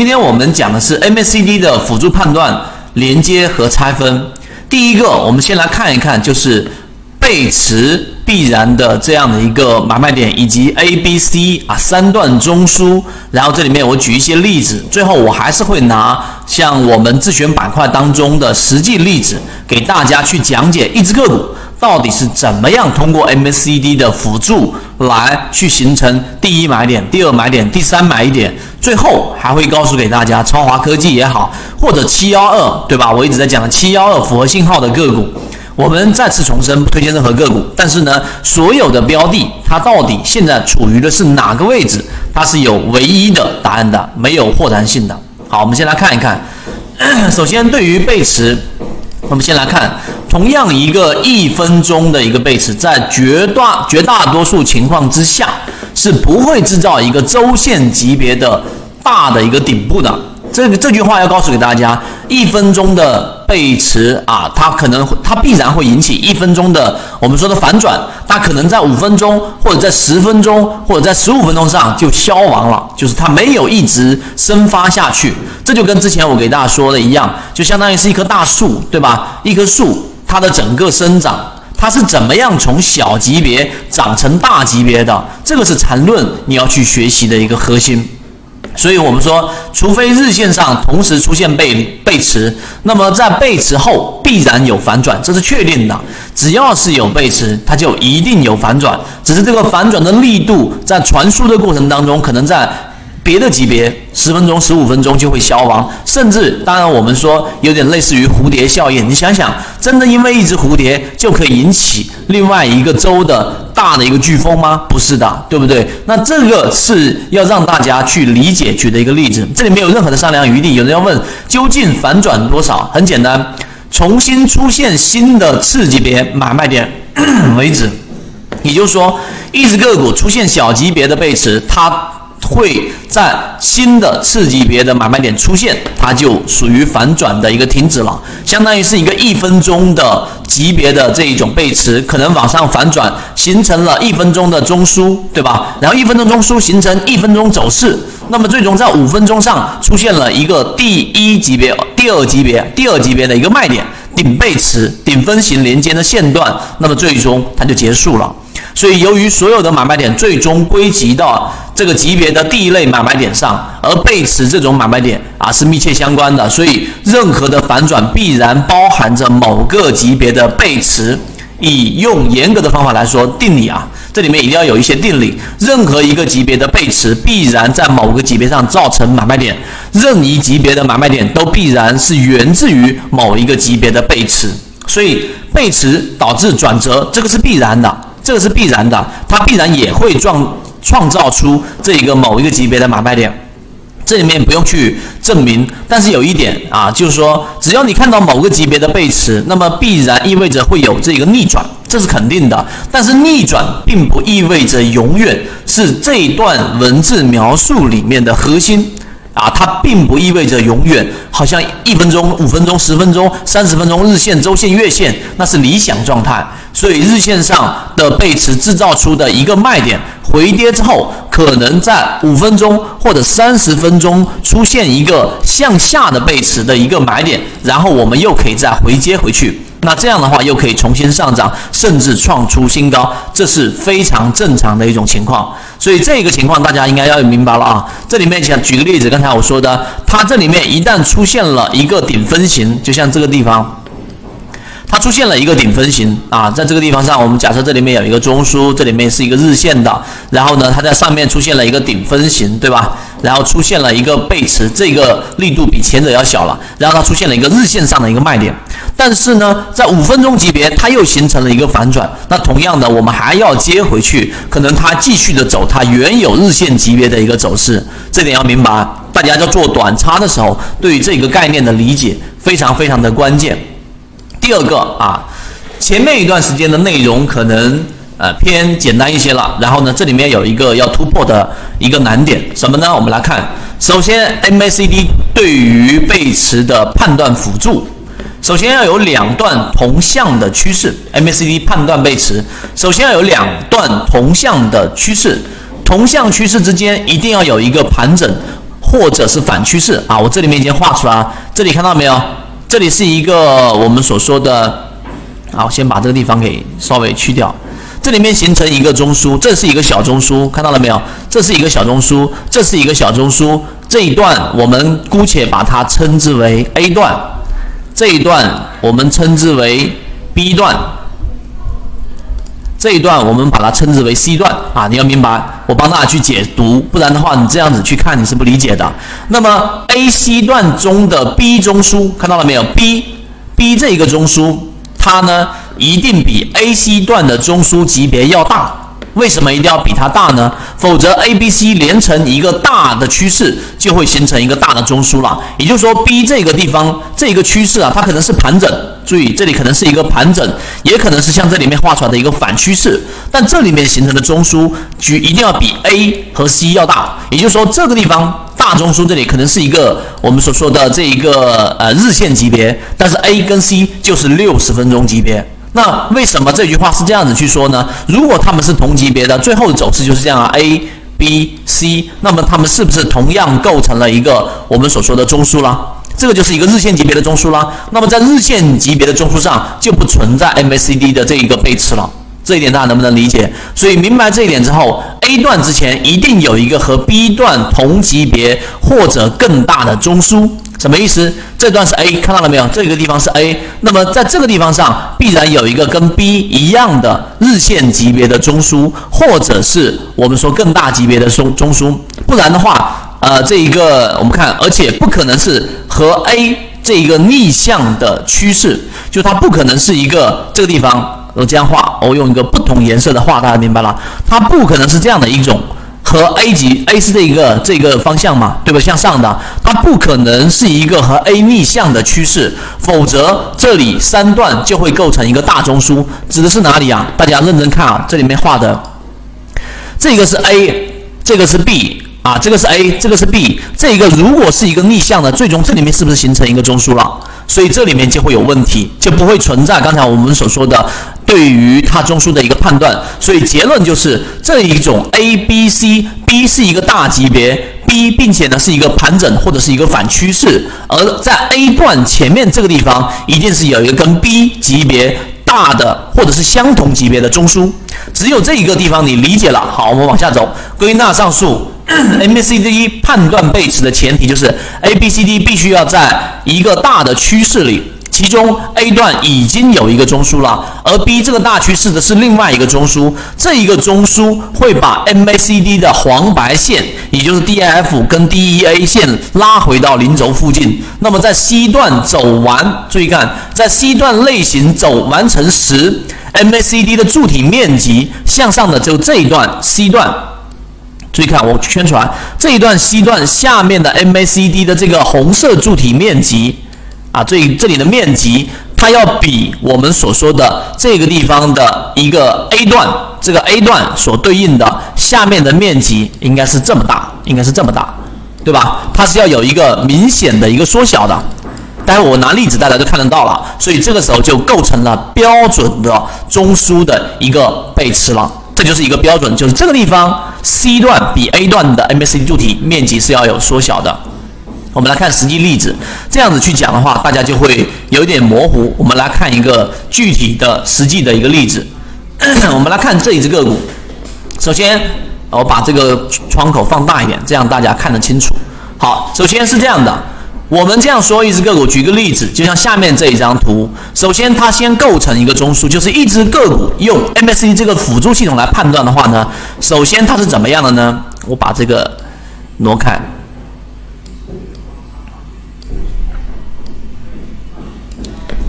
今天我们讲的是 MACD 的辅助判断、连接和拆分。第一个，我们先来看一看，就是背驰必然的这样的一个买卖点，以及 A、B、C 啊三段中枢。然后这里面我举一些例子，最后我还是会拿像我们自选板块当中的实际例子，给大家去讲解一只个股。到底是怎么样通过 MACD 的辅助来去形成第一买点、第二买点、第三买点？最后还会告诉给大家，超华科技也好，或者七幺二，对吧？我一直在讲的七幺二符合信号的个股，我们再次重申不推荐任何个股。但是呢，所有的标的它到底现在处于的是哪个位置？它是有唯一的答案的，没有或然性的。好，我们先来看一看。首先，对于背驰，我们先来看。同样一个一分钟的一个背驰，在绝大绝大多数情况之下是不会制造一个周线级别的大的一个顶部的。这个这句话要告诉给大家，一分钟的背驰啊，它可能它必然会引起一分钟的我们说的反转，它可能在五分钟或者在十分钟或者在十五分钟上就消亡了，就是它没有一直生发下去。这就跟之前我给大家说的一样，就相当于是一棵大树，对吧？一棵树。它的整个生长，它是怎么样从小级别长成大级别的？这个是缠论你要去学习的一个核心。所以我们说，除非日线上同时出现背背驰，那么在背驰后必然有反转，这是确定的。只要是有背驰，它就一定有反转，只是这个反转的力度在传输的过程当中，可能在。别的级别十分钟、十五分钟就会消亡，甚至当然我们说有点类似于蝴蝶效应。你想想，真的因为一只蝴蝶就可以引起另外一个州的大的一个飓风吗？不是的，对不对？那这个是要让大家去理解举的一个例子，这里没有任何的商量余地。有人要问，究竟反转多少？很简单，重新出现新的次级别买卖点 为止。也就是说，一只个股出现小级别的背驰，它。会在新的次级别的买卖点出现，它就属于反转的一个停止了，相当于是一个一分钟的级别的这一种背驰，可能往上反转，形成了一分钟的中枢，对吧？然后一分钟中枢形成一分钟走势，那么最终在五分钟上出现了一个第一级别、第二级别、第二级别的一个卖点，顶背驰、顶分型连接的线段，那么最终它就结束了。所以，由于所有的买卖点最终归集到这个级别的第一类买卖点上，而背驰这种买卖点啊是密切相关的，所以任何的反转必然包含着某个级别的背驰。以用严格的方法来说，定理啊，这里面一定要有一些定理。任何一个级别的背驰必然在某个级别上造成买卖点，任意级别的买卖点都必然是源自于某一个级别的背驰。所以，背驰导致转折，这个是必然的。这个是必然的，它必然也会创创造出这一个某一个级别的买卖点，这里面不用去证明，但是有一点啊，就是说，只要你看到某个级别的背驰，那么必然意味着会有这个逆转，这是肯定的。但是逆转并不意味着永远是这一段文字描述里面的核心。啊，它并不意味着永远，好像一分钟、五分钟、十分钟、三十分钟，日线、周线、月线，那是理想状态。所以日线上的背驰制造出的一个卖点，回跌之后，可能在五分钟或者三十分钟出现一个向下的背驰的一个买点，然后我们又可以再回接回去。那这样的话，又可以重新上涨，甚至创出新高，这是非常正常的一种情况。所以这个情况大家应该要明白了啊。这里面想举个例子，刚才我说的，它这里面一旦出现了一个顶分型，就像这个地方。它出现了一个顶分型啊，在这个地方上，我们假设这里面有一个中枢，这里面是一个日线的，然后呢，它在上面出现了一个顶分型，对吧？然后出现了一个背驰，这个力度比前者要小了，然后它出现了一个日线上的一个卖点，但是呢，在五分钟级别，它又形成了一个反转，那同样的，我们还要接回去，可能它继续的走它原有日线级别的一个走势，这点要明白，大家在做短差的时候，对于这个概念的理解非常非常的关键。第二个啊，前面一段时间的内容可能呃偏简单一些了。然后呢，这里面有一个要突破的一个难点，什么呢？我们来看，首先 MACD 对于背驰的判断辅助，首先要有两段同向的趋势。MACD 判断背驰，首先要有两段同向的趋势，同向趋势之间一定要有一个盘整。或者是反趋势啊。我这里面已经画出来了，这里看到没有？这里是一个我们所说的，好，先把这个地方给稍微去掉。这里面形成一个中枢，这是一个小中枢，看到了没有？这是一个小中枢，这是一个小中枢。这一段我们姑且把它称之为 A 段，这一段我们称之为 B 段，这一段我们把它称之为 C 段啊！你要明白，我帮大家去解读，不然的话你这样子去看你是不理解的。那么 A、C 段中的 B 中枢看到了没有？B、B 这一个中枢，它呢一定比 A、C 段的中枢级别要大。为什么一定要比它大呢？否则 A、B、C 连成一个大的趋势，就会形成一个大的中枢了。也就是说，B 这个地方这一个趋势啊，它可能是盘整。注意，这里可能是一个盘整，也可能是像这里面画出来的一个反趋势。但这里面形成的中枢距一定要比 A 和 C 要大。也就是说，这个地方大中枢这里可能是一个我们所说的这一个呃日线级别，但是 A 跟 C 就是六十分钟级别。那为什么这句话是这样子去说呢？如果他们是同级别的，最后的走势就是这样啊，A、B、C，那么他们是不是同样构成了一个我们所说的中枢了？这个就是一个日线级别的中枢了。那么在日线级别的中枢上就不存在 MACD 的这一个背驰了。这一点大家能不能理解？所以明白这一点之后，A 段之前一定有一个和 B 段同级别或者更大的中枢。什么意思？这段是 A，看到了没有？这个地方是 A，那么在这个地方上必然有一个跟 B 一样的日线级别的中枢，或者是我们说更大级别的中中枢，不然的话，呃，这一个我们看，而且不可能是和 A 这一个逆向的趋势，就它不可能是一个这个地方我这样画，我用一个不同颜色的画，大家明白了？它不可能是这样的一种。和 A 级 A 是这一个这个方向嘛，对吧？向上的，它不可能是一个和 A 逆向的趋势，否则这里三段就会构成一个大中枢。指的是哪里啊？大家认真看啊，这里面画的这个是 A，这个是 B 啊，这个是 A，这个是 B。这个如果是一个逆向的，最终这里面是不是形成一个中枢了？所以这里面就会有问题，就不会存在刚才我们所说的。对于它中枢的一个判断，所以结论就是这一种 A、B、C，B 是一个大级别，B 并且呢是一个盘整或者是一个反趋势，而在 A 段前面这个地方一定是有一个跟 B 级别大的或者是相同级别的中枢，只有这一个地方你理解了，好，我们往下走，归纳上述 MACD 判断背驰的前提就是 A、B、C、D 必须要在一个大的趋势里。其中 A 段已经有一个中枢了，而 B 这个大趋势的是另外一个中枢，这一个中枢会把 MACD 的黄白线，也就是 DIF 跟 DEA 线拉回到零轴附近。那么在 C 段走完，注意看，在 C 段类型走完成时，MACD 的柱体面积向上的就这一段 C 段，注意看我圈出来这一段 C 段下面的 MACD 的这个红色柱体面积。啊，这这里的面积，它要比我们所说的这个地方的一个 A 段，这个 A 段所对应的下面的面积应该是这么大，应该是这么大，对吧？它是要有一个明显的一个缩小的。待会我拿例子，大家都看得到了，所以这个时候就构成了标准的中枢的一个背驰了。这就是一个标准，就是这个地方 C 段比 A 段的 MACD 柱体面积是要有缩小的。我们来看实际例子，这样子去讲的话，大家就会有一点模糊。我们来看一个具体的实际的一个例子。我们来看这一只个股。首先，我把这个窗口放大一点，这样大家看得清楚。好，首先是这样的，我们这样说一只个股，举个例子，就像下面这一张图。首先，它先构成一个中枢，就是一只个股用 MACD 这个辅助系统来判断的话呢，首先它是怎么样的呢？我把这个挪开。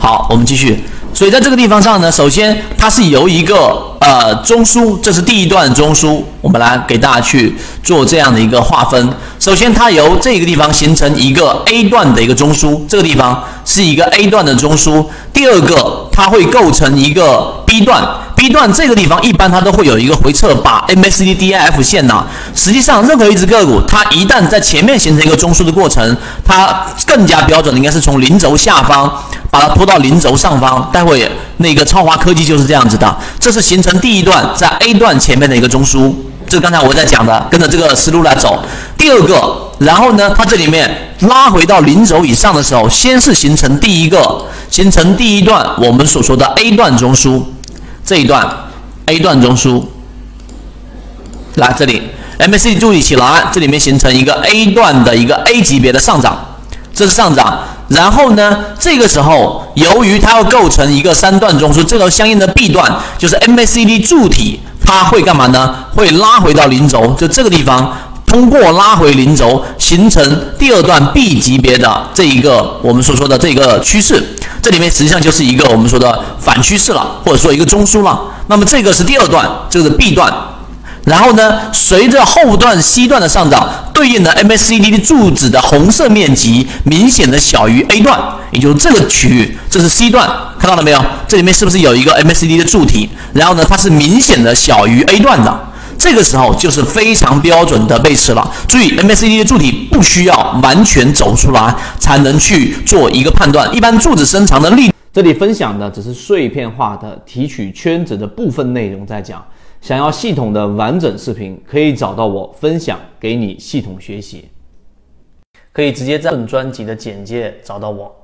好，我们继续。所以在这个地方上呢，首先它是由一个呃中枢，这是第一段中枢，我们来给大家去做这样的一个划分。首先，它由这个地方形成一个 A 段的一个中枢，这个地方是一个 A 段的中枢。第二个，它会构成一个 B 段。B 段这个地方一般它都会有一个回撤，把 MACD、DIF 线呢。实际上，任何一只个股，它一旦在前面形成一个中枢的过程，它更加标准的应该是从零轴下方把它拖到零轴上方。待会那个超华科技就是这样子的，这是形成第一段在 A 段前面的一个中枢。这刚才我在讲的，跟着这个思路来走。第二个，然后呢，它这里面拉回到零轴以上的时候，先是形成第一个，形成第一段我们所说的 A 段中枢，这一段 A 段中枢，来这里，MACD 注意起来，这里面形成一个 A 段的一个 A 级别的上涨，这是上涨。然后呢，这个时候由于它要构成一个三段中枢，这个相应的 B 段就是 MACD 柱体，它会干嘛呢？会拉回到零轴，就这个地方，通过拉回零轴，形成第二段 B 级别的这一个我们所说的这个趋势，这里面实际上就是一个我们说的反趋势了，或者说一个中枢了。那么这个是第二段，这个是 B 段。然后呢，随着后段 C 段的上涨，对应的 MACD 的柱子的红色面积明显的小于 A 段，也就是这个区域，这是 C 段，看到了没有？这里面是不是有一个 MACD 的柱体？然后呢，它是明显的小于 A 段的，这个时候就是非常标准的背驰了。注意，MACD 的柱体不需要完全走出来才能去做一个判断，一般柱子伸长的力。这里分享的只是碎片化的提取圈子的部分内容，在讲。想要系统的完整视频，可以找到我分享给你系统学习，可以直接在本专辑的简介找到我。